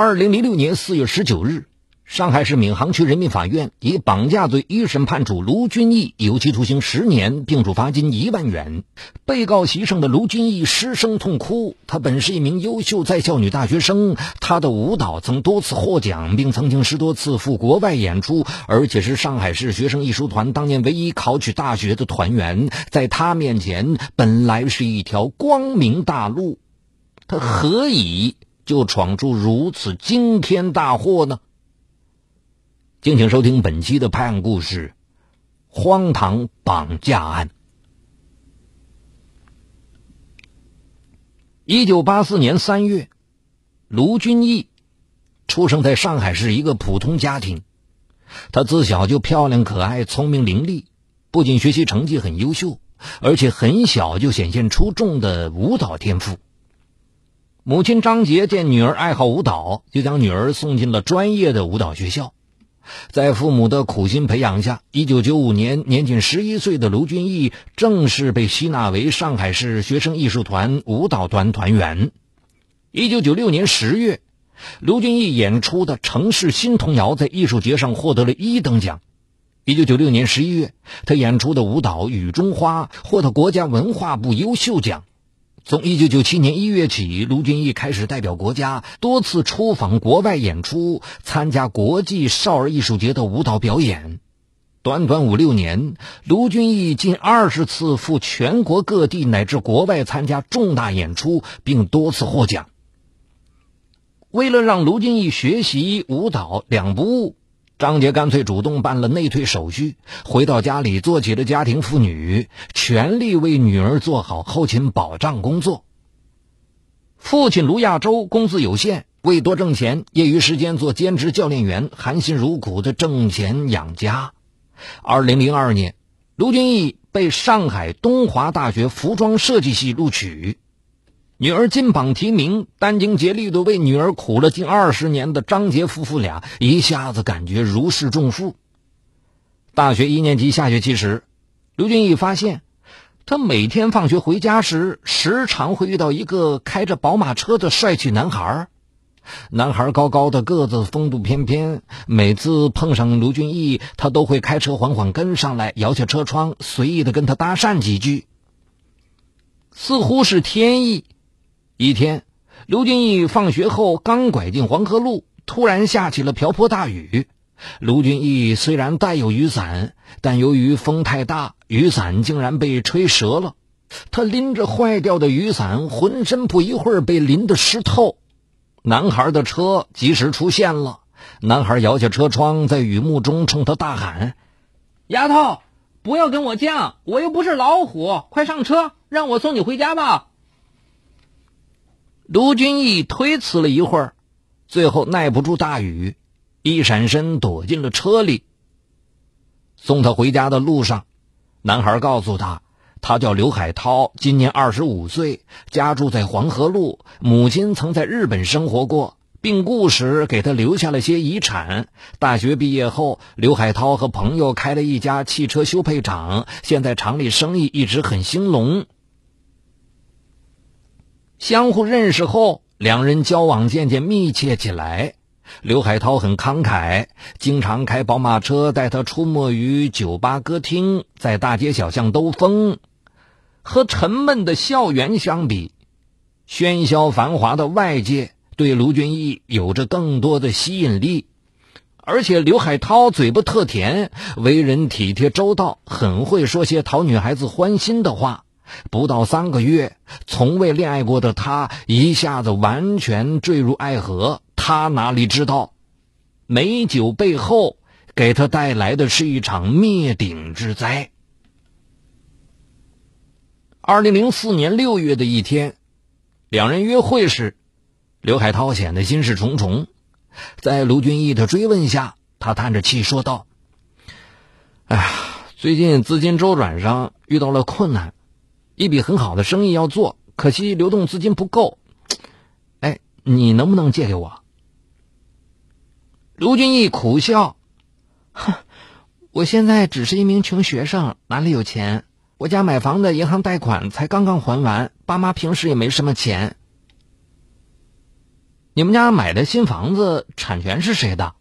二零零六年四月十九日，上海市闵行区人民法院以绑架罪一审判处卢俊义有期徒刑十年，并处罚金一万元。被告席上的卢俊义失声痛哭。他本是一名优秀在校女大学生，他的舞蹈曾多次获奖，并曾经十多次赴国外演出，而且是上海市学生艺术团当年唯一考取大学的团员。在他面前，本来是一条光明大路，他何以？就闯出如此惊天大祸呢？敬请收听本期的拍案故事——荒唐绑架案。一九八四年三月，卢俊义出生在上海市一个普通家庭。他自小就漂亮可爱、聪明伶俐，不仅学习成绩很优秀，而且很小就显现出众的舞蹈天赋。母亲张杰见女儿爱好舞蹈，就将女儿送进了专业的舞蹈学校。在父母的苦心培养下，一九九五年，年仅十一岁的卢俊义正式被吸纳为上海市学生艺术团舞蹈团团员。一九九六年十月，卢俊义演出的城市新童谣在艺术节上获得了一等奖。一九九六年十一月，他演出的舞蹈《雨中花》获得国家文化部优秀奖。从一九九七年一月起，卢俊义开始代表国家多次出访国外演出，参加国际少儿艺术节的舞蹈表演。短短五六年，卢俊义近二十次赴全国各地乃至国外参加重大演出，并多次获奖。为了让卢俊义学习舞蹈两不误。张杰干脆主动办了内退手续，回到家里做起了家庭妇女，全力为女儿做好后勤保障工作。父亲卢亚洲工资有限，为多挣钱，业余时间做兼职教练员，含辛茹苦的挣钱养家。二零零二年，卢俊义被上海东华大学服装设计系录取。女儿金榜题名，殚精竭虑的为女儿苦了近二十年的张杰夫妇俩一下子感觉如释重负。大学一年级下学期时，刘俊义发现，他每天放学回家时，时常会遇到一个开着宝马车的帅气男孩。男孩高高的个子，风度翩翩，每次碰上卢俊义，他都会开车缓缓跟上来，摇下车窗，随意的跟他搭讪几句，似乎是天意。一天，刘俊义放学后刚拐进黄河路，突然下起了瓢泼大雨。卢俊义虽然带有雨伞，但由于风太大，雨伞竟然被吹折了。他拎着坏掉的雨伞，浑身不一会儿被淋得湿透。男孩的车及时出现了，男孩摇下车窗，在雨幕中冲他大喊：“丫头，不要跟我犟，我又不是老虎，快上车，让我送你回家吧。”卢俊义推辞了一会儿，最后耐不住大雨，一闪身躲进了车里。送他回家的路上，男孩告诉他，他叫刘海涛，今年二十五岁，家住在黄河路，母亲曾在日本生活过，病故时给他留下了些遗产。大学毕业后，刘海涛和朋友开了一家汽车修配厂，现在厂里生意一直很兴隆。相互认识后，两人交往渐渐密切起来。刘海涛很慷慨，经常开宝马车带他出没于酒吧、歌厅，在大街小巷兜风。和沉闷的校园相比，喧嚣繁华的外界对卢俊义有着更多的吸引力。而且刘海涛嘴巴特甜，为人体贴周到，很会说些讨女孩子欢心的话。不到三个月，从未恋爱过的他一下子完全坠入爱河。他哪里知道，美酒背后给他带来的是一场灭顶之灾。二零零四年六月的一天，两人约会时，刘海涛显得心事重重。在卢俊义的追问下，他叹着气说道：“哎呀，最近资金周转上遇到了困难。”一笔很好的生意要做，可惜流动资金不够。哎，你能不能借给我？卢俊义苦笑：“哼，我现在只是一名穷学生，哪里有钱？我家买房的银行贷款才刚刚还完，爸妈平时也没什么钱。你们家买的新房子产权是谁的？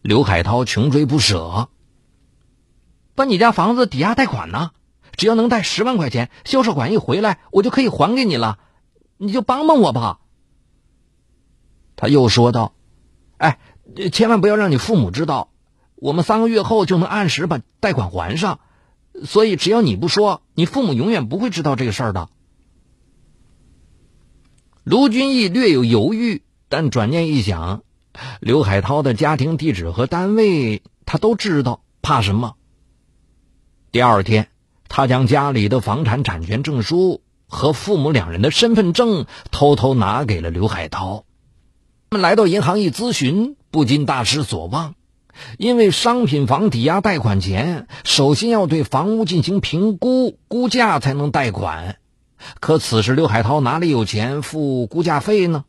刘海涛穷追不舍。把你家房子抵押贷款呢？只要能贷十万块钱，销售款一回来，我就可以还给你了。你就帮帮我吧。他又说道：“哎，千万不要让你父母知道，我们三个月后就能按时把贷款还上。所以只要你不说，你父母永远不会知道这个事儿的。”卢俊义略有犹豫，但转念一想，刘海涛的家庭地址和单位他都知道，怕什么？第二天，他将家里的房产产权证书和父母两人的身份证偷偷拿给了刘海涛。他们来到银行一咨询，不禁大失所望，因为商品房抵押贷款前，首先要对房屋进行评估估价才能贷款。可此时刘海涛哪里有钱付估价费呢？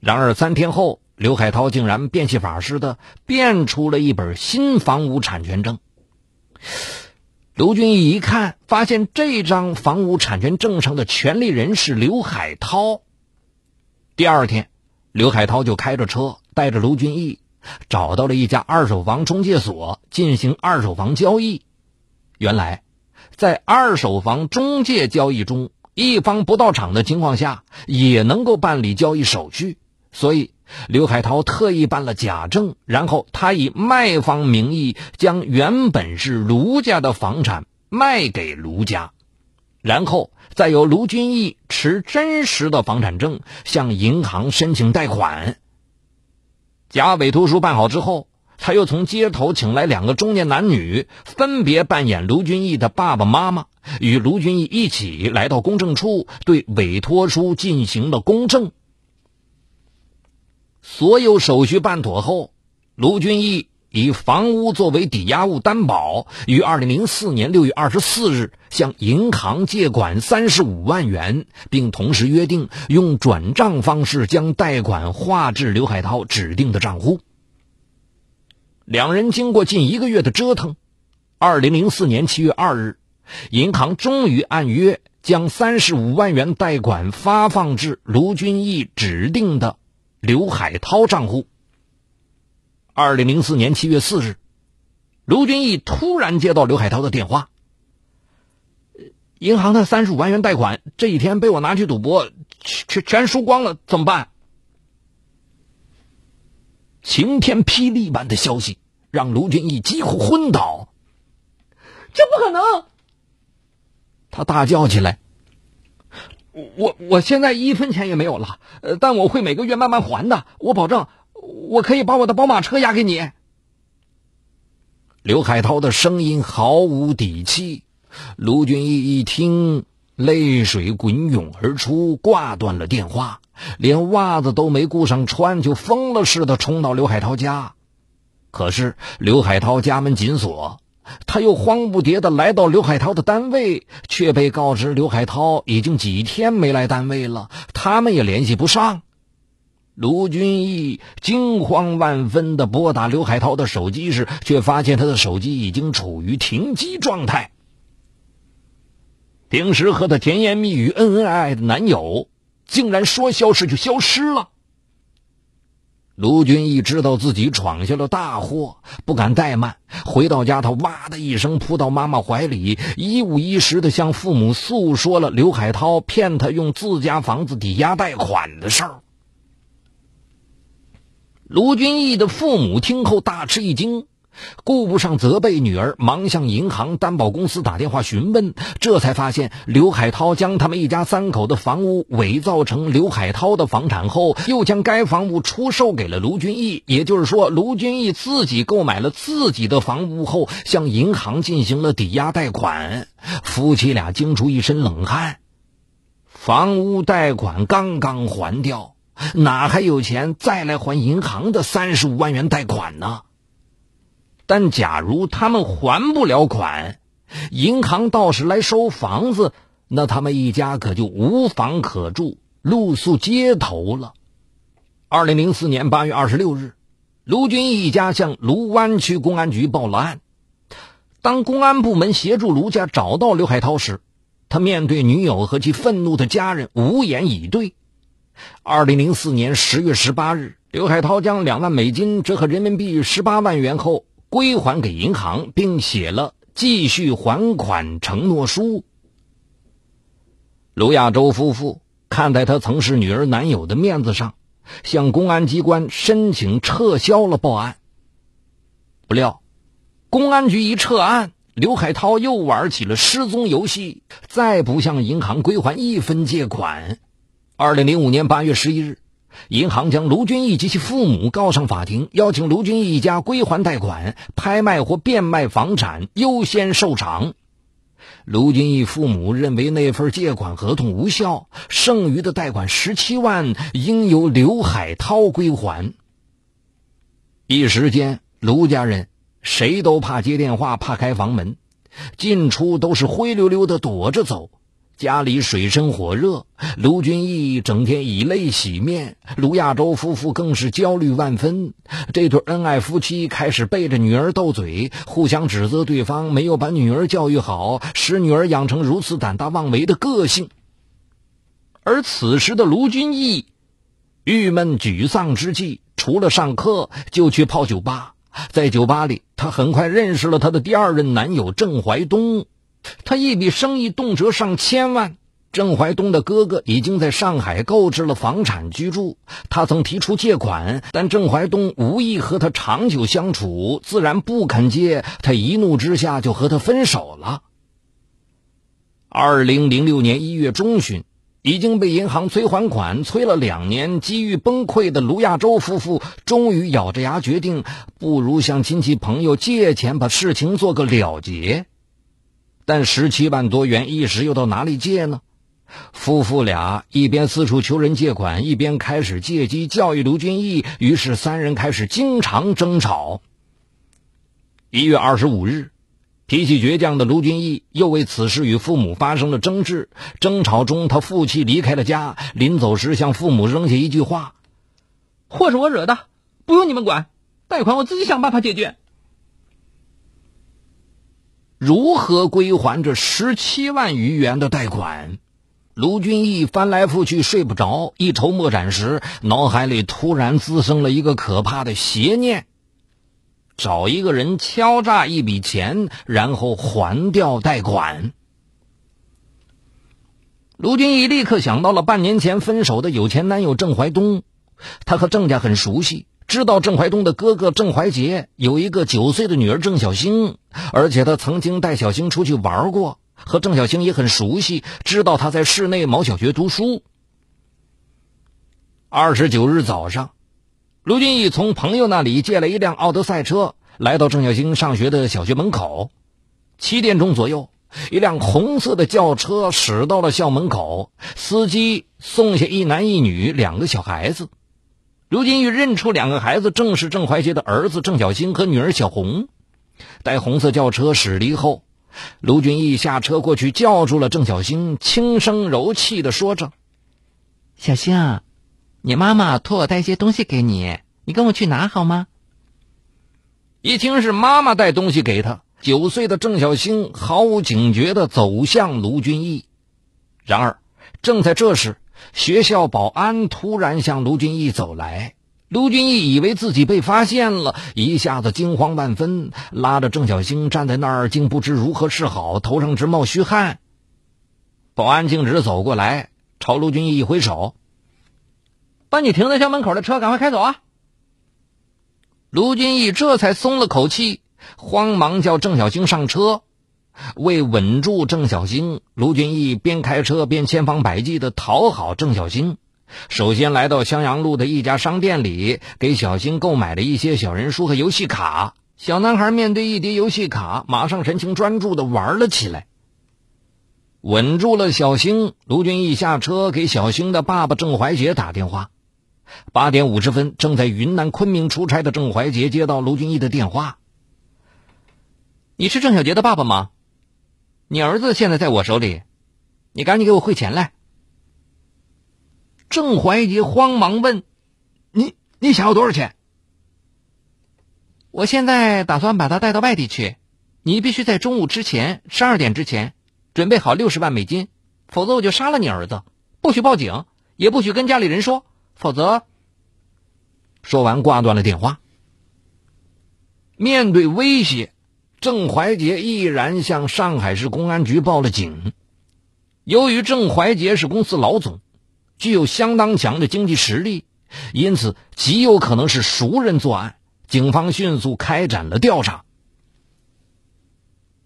然而三天后，刘海涛竟然变戏法似的变出了一本新房屋产权证。卢俊义一看，发现这张房屋产权证上的权利人是刘海涛。第二天，刘海涛就开着车带着卢俊义找到了一家二手房中介所进行二手房交易。原来。在二手房中介交易中，一方不到场的情况下也能够办理交易手续，所以刘海涛特意办了假证，然后他以卖方名义将原本是卢家的房产卖给卢家，然后再由卢俊义持真实的房产证向银行申请贷款。假委托书办好之后。他又从街头请来两个中年男女，分别扮演卢俊义的爸爸妈妈，与卢俊义一起来到公证处，对委托书进行了公证。所有手续办妥后，卢俊义以房屋作为抵押物担保，于二零零四年六月二十四日向银行借款三十五万元，并同时约定用转账方式将贷款划至刘海涛指定的账户。两人经过近一个月的折腾，二零零四年七月二日，银行终于按约将三十五万元贷款发放至卢俊义指定的刘海涛账户。二零零四年七月四日，卢俊义突然接到刘海涛的电话：“银行的三十五万元贷款这几天被我拿去赌博，全全输光了，怎么办？”晴天霹雳般的消息让卢俊义几乎昏倒。这不可能！他大叫起来：“我我现在一分钱也没有了，呃，但我会每个月慢慢还的。我保证，我可以把我的宝马车押给你。”刘海涛的声音毫无底气。卢俊义一听，泪水滚涌而出，挂断了电话。连袜子都没顾上穿，就疯了似的冲到刘海涛家。可是刘海涛家门紧锁，他又慌不迭的来到刘海涛的单位，却被告知刘海涛已经几天没来单位了，他们也联系不上。卢俊义惊慌万分的拨打刘海涛的手机时，却发现他的手机已经处于停机状态。平时和他甜言蜜语、恩恩爱爱的男友。竟然说消失就消失了。卢俊义知道自己闯下了大祸，不敢怠慢。回到家，他哇的一声扑到妈妈怀里，一五一十的向父母诉说了刘海涛骗他用自家房子抵押贷款的事儿。卢俊义的父母听后大吃一惊。顾不上责备女儿，忙向银行担保公司打电话询问，这才发现刘海涛将他们一家三口的房屋伪造成刘海涛的房产后，又将该房屋出售给了卢俊义。也就是说，卢俊义自己购买了自己的房屋后，向银行进行了抵押贷款。夫妻俩惊出一身冷汗，房屋贷款刚刚还掉，哪还有钱再来还银行的三十五万元贷款呢？但假如他们还不了款，银行倒是来收房子，那他们一家可就无房可住，露宿街头了。二零零四年八月二十六日，卢军一家向卢湾区公安局报了案。当公安部门协助卢家找到刘海涛时，他面对女友和其愤怒的家人无言以对。二零零四年十月十八日，刘海涛将两万美金（折合人民币十八万元）后归还给银行，并写了继续还款承诺书。卢亚洲夫妇看在他曾是女儿男友的面子上，向公安机关申请撤销了报案。不料，公安局一撤案，刘海涛又玩起了失踪游戏，再不向银行归还一分借款。二零零五年八月十一日，银行将卢俊义及其父母告上法庭，邀请卢俊义一家归还贷款，拍卖或变卖房产优先受偿。卢俊义父母认为那份借款合同无效，剩余的贷款十七万应由刘海涛归还。一时间，卢家人谁都怕接电话，怕开房门，进出都是灰溜溜的躲着走。家里水深火热，卢俊义整天以泪洗面，卢亚洲夫妇更是焦虑万分。这对恩爱夫妻开始背着女儿斗嘴，互相指责对方没有把女儿教育好，使女儿养成如此胆大妄为的个性。而此时的卢俊义，郁闷沮丧之际，除了上课，就去泡酒吧。在酒吧里，他很快认识了他的第二任男友郑怀东。他一笔生意动辄上千万。郑怀东的哥哥已经在上海购置了房产居住。他曾提出借款，但郑怀东无意和他长久相处，自然不肯借。他一怒之下就和他分手了。二零零六年一月中旬，已经被银行催还款催了两年、机遇崩溃的卢亚洲夫妇，终于咬着牙决定，不如向亲戚朋友借钱，把事情做个了结。但十七万多元一时又到哪里借呢？夫妇俩一边四处求人借款，一边开始借机教育卢俊义。于是三人开始经常争吵。一月二十五日，脾气倔强的卢俊义又为此事与父母发生了争执。争吵中，他负气离开了家。临走时，向父母扔下一句话：“祸是我惹的，不用你们管，贷款我自己想办法解决。”如何归还这十七万余元的贷款？卢俊义翻来覆去睡不着，一筹莫展时，脑海里突然滋生了一个可怕的邪念：找一个人敲诈一笔钱，然后还掉贷款。卢俊义立刻想到了半年前分手的有钱男友郑怀东，他和郑家很熟悉。知道郑怀东的哥哥郑怀杰有一个九岁的女儿郑小星，而且他曾经带小星出去玩过，和郑小星也很熟悉，知道他在市内某小学读书。二十九日早上，卢俊义从朋友那里借了一辆奥德赛车，来到郑小星上学的小学门口。七点钟左右，一辆红色的轿车驶到了校门口，司机送下一男一女两个小孩子。卢金玉认出两个孩子正是郑怀杰的儿子郑小星和女儿小红。待红色轿车驶离后，卢俊义下车过去叫住了郑小星，轻声柔气的说着：“小星，你妈妈托我带些东西给你，你跟我去拿好吗？”一听是妈妈带东西给他，九岁的郑小星毫无警觉的走向卢俊义。然而，正在这时，学校保安突然向卢俊义走来，卢俊义以为自己被发现了，一下子惊慌万分，拉着郑小星站在那儿，竟不知如何是好，头上直冒虚汗。保安径直走过来，朝卢俊义一挥手：“把你停在校门口的车赶快开走啊！”卢俊义这才松了口气，慌忙叫郑小星上车。为稳住郑小星，卢俊义边开车边千方百计的讨好郑小星。首先来到襄阳路的一家商店里，给小星购买了一些小人书和游戏卡。小男孩面对一叠游戏卡，马上神情专注的玩了起来。稳住了小星，卢俊义下车给小星的爸爸郑怀杰打电话。八点五十分，正在云南昆明出差的郑怀杰接到卢俊义的电话：“你是郑小杰的爸爸吗？”你儿子现在在我手里，你赶紧给我汇钱来。郑怀杰慌忙问：“你你想要多少钱？”我现在打算把他带到外地去，你必须在中午之前十二点之前准备好六十万美金，否则我就杀了你儿子。不许报警，也不许跟家里人说，否则……说完挂断了电话。面对威胁，郑怀杰毅然向上海市公安局报了警。由于郑怀杰是公司老总，具有相当强的经济实力，因此极有可能是熟人作案。警方迅速开展了调查，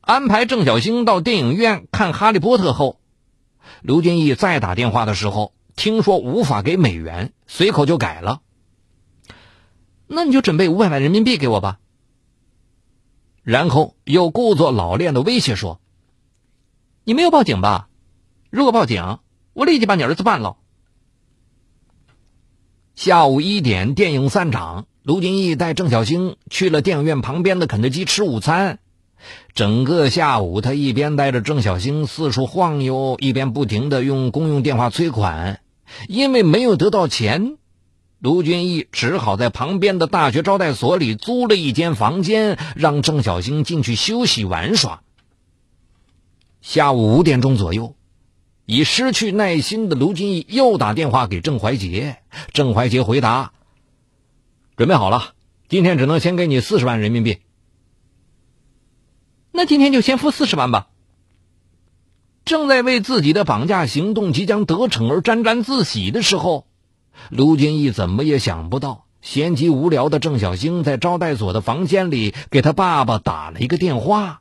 安排郑小星到电影院看《哈利波特》后，刘俊义再打电话的时候，听说无法给美元，随口就改了。那你就准备五百万人民币给我吧。然后又故作老练的威胁说：“你没有报警吧？如果报警，我立即把你儿子办了。”下午一点，电影散场。卢俊义带郑小星去了电影院旁边的肯德基吃午餐。整个下午，他一边带着郑小星四处晃悠，一边不停的用公用电话催款。因为没有得到钱，卢俊义只好在旁边的大学招待所里租了一间房间，让郑小星进去休息玩耍。下午五点钟左右，已失去耐心的卢俊义又打电话给郑怀杰。郑怀杰回答。准备好了，今天只能先给你四十万人民币。那今天就先付四十万吧。正在为自己的绑架行动即将得逞而沾沾自喜的时候，卢俊义怎么也想不到，闲极无聊的郑小星在招待所的房间里给他爸爸打了一个电话。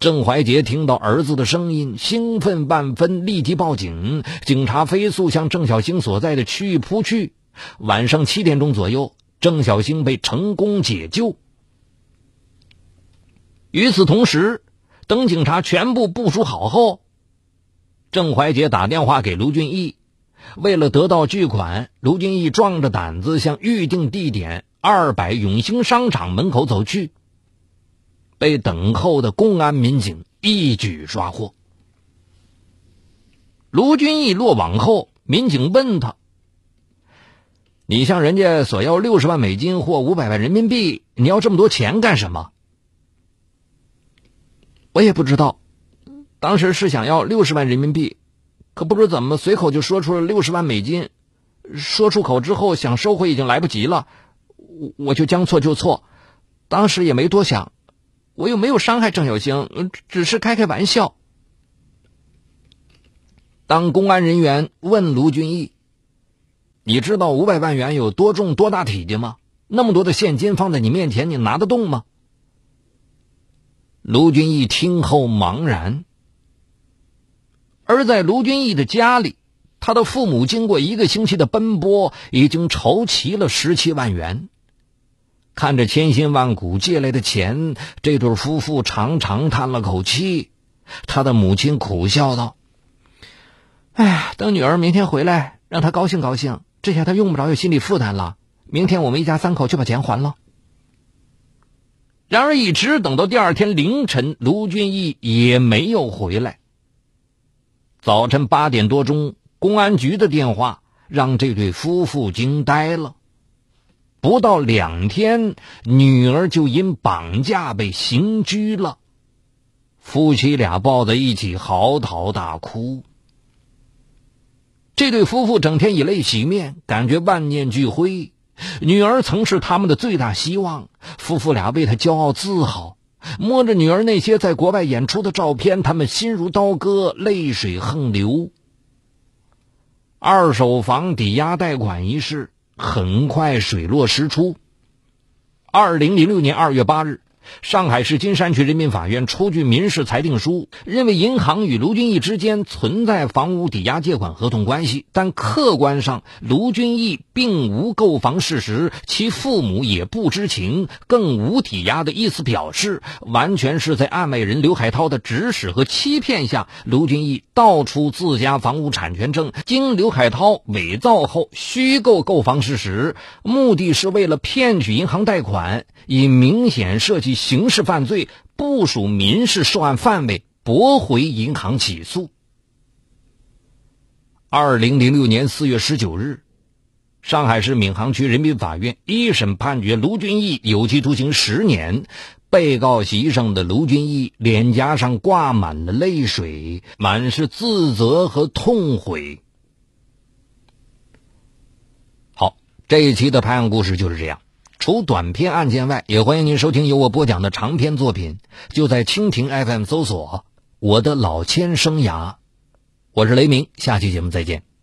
郑怀杰听到儿子的声音，兴奋万分，立即报警。警察飞速向郑小星所在的区域扑去。晚上七点钟左右，郑小星被成功解救。与此同时，等警察全部部署好后，郑怀杰打电话给卢俊义，为了得到巨款，卢俊义壮着胆子向预定地点二百永兴商场门口走去，被等候的公安民警一举抓获。卢俊义落网后，民警问他。你向人家索要六十万美金或五百万人民币，你要这么多钱干什么？我也不知道，当时是想要六十万人民币，可不知怎么随口就说出了六十万美金，说出口之后想收回已经来不及了，我我就将错就错，当时也没多想，我又没有伤害郑小星，只是开开玩笑。当公安人员问卢俊义。你知道五百万元有多重、多大体积吗？那么多的现金放在你面前，你拿得动吗？卢俊义听后茫然。而在卢俊义的家里，他的父母经过一个星期的奔波，已经筹齐了十七万元。看着千辛万苦借来的钱，这对夫妇长长叹了口气。他的母亲苦笑道：“哎呀，等女儿明天回来，让她高兴高兴。”这下她用不着有心理负担了。明天我们一家三口就把钱还了。然而，一直等到第二天凌晨，卢俊义也没有回来。早晨八点多钟，公安局的电话让这对夫妇惊呆了。不到两天，女儿就因绑架被刑拘了。夫妻俩抱在一起嚎啕大哭。这对夫妇整天以泪洗面，感觉万念俱灰。女儿曾是他们的最大希望，夫妇俩为她骄傲自豪。摸着女儿那些在国外演出的照片，他们心如刀割，泪水横流。二手房抵押贷款一事很快水落石出。二零零六年二月八日。上海市金山区人民法院出具民事裁定书，认为银行与卢俊义之间存在房屋抵押借款合同关系，但客观上卢俊义并无购房事实，其父母也不知情，更无抵押的意思表示，完全是在案外人刘海涛的指使和欺骗下，卢俊义盗出自家房屋产权证，经刘海涛伪造后虚构购房事实，目的是为了骗取银行贷款，以明显涉及。刑事犯罪不属民事受案范围，驳回银行起诉。二零零六年四月十九日，上海市闵行区人民法院一审判决卢俊义有期徒刑十年。被告席上的卢俊义脸颊上挂满了泪水，满是自责和痛悔。好这一期的拍案故事就是这样。除短篇案件外，也欢迎您收听由我播讲的长篇作品。就在蜻蜓 FM 搜索“我的老千生涯”，我是雷鸣。下期节目再见。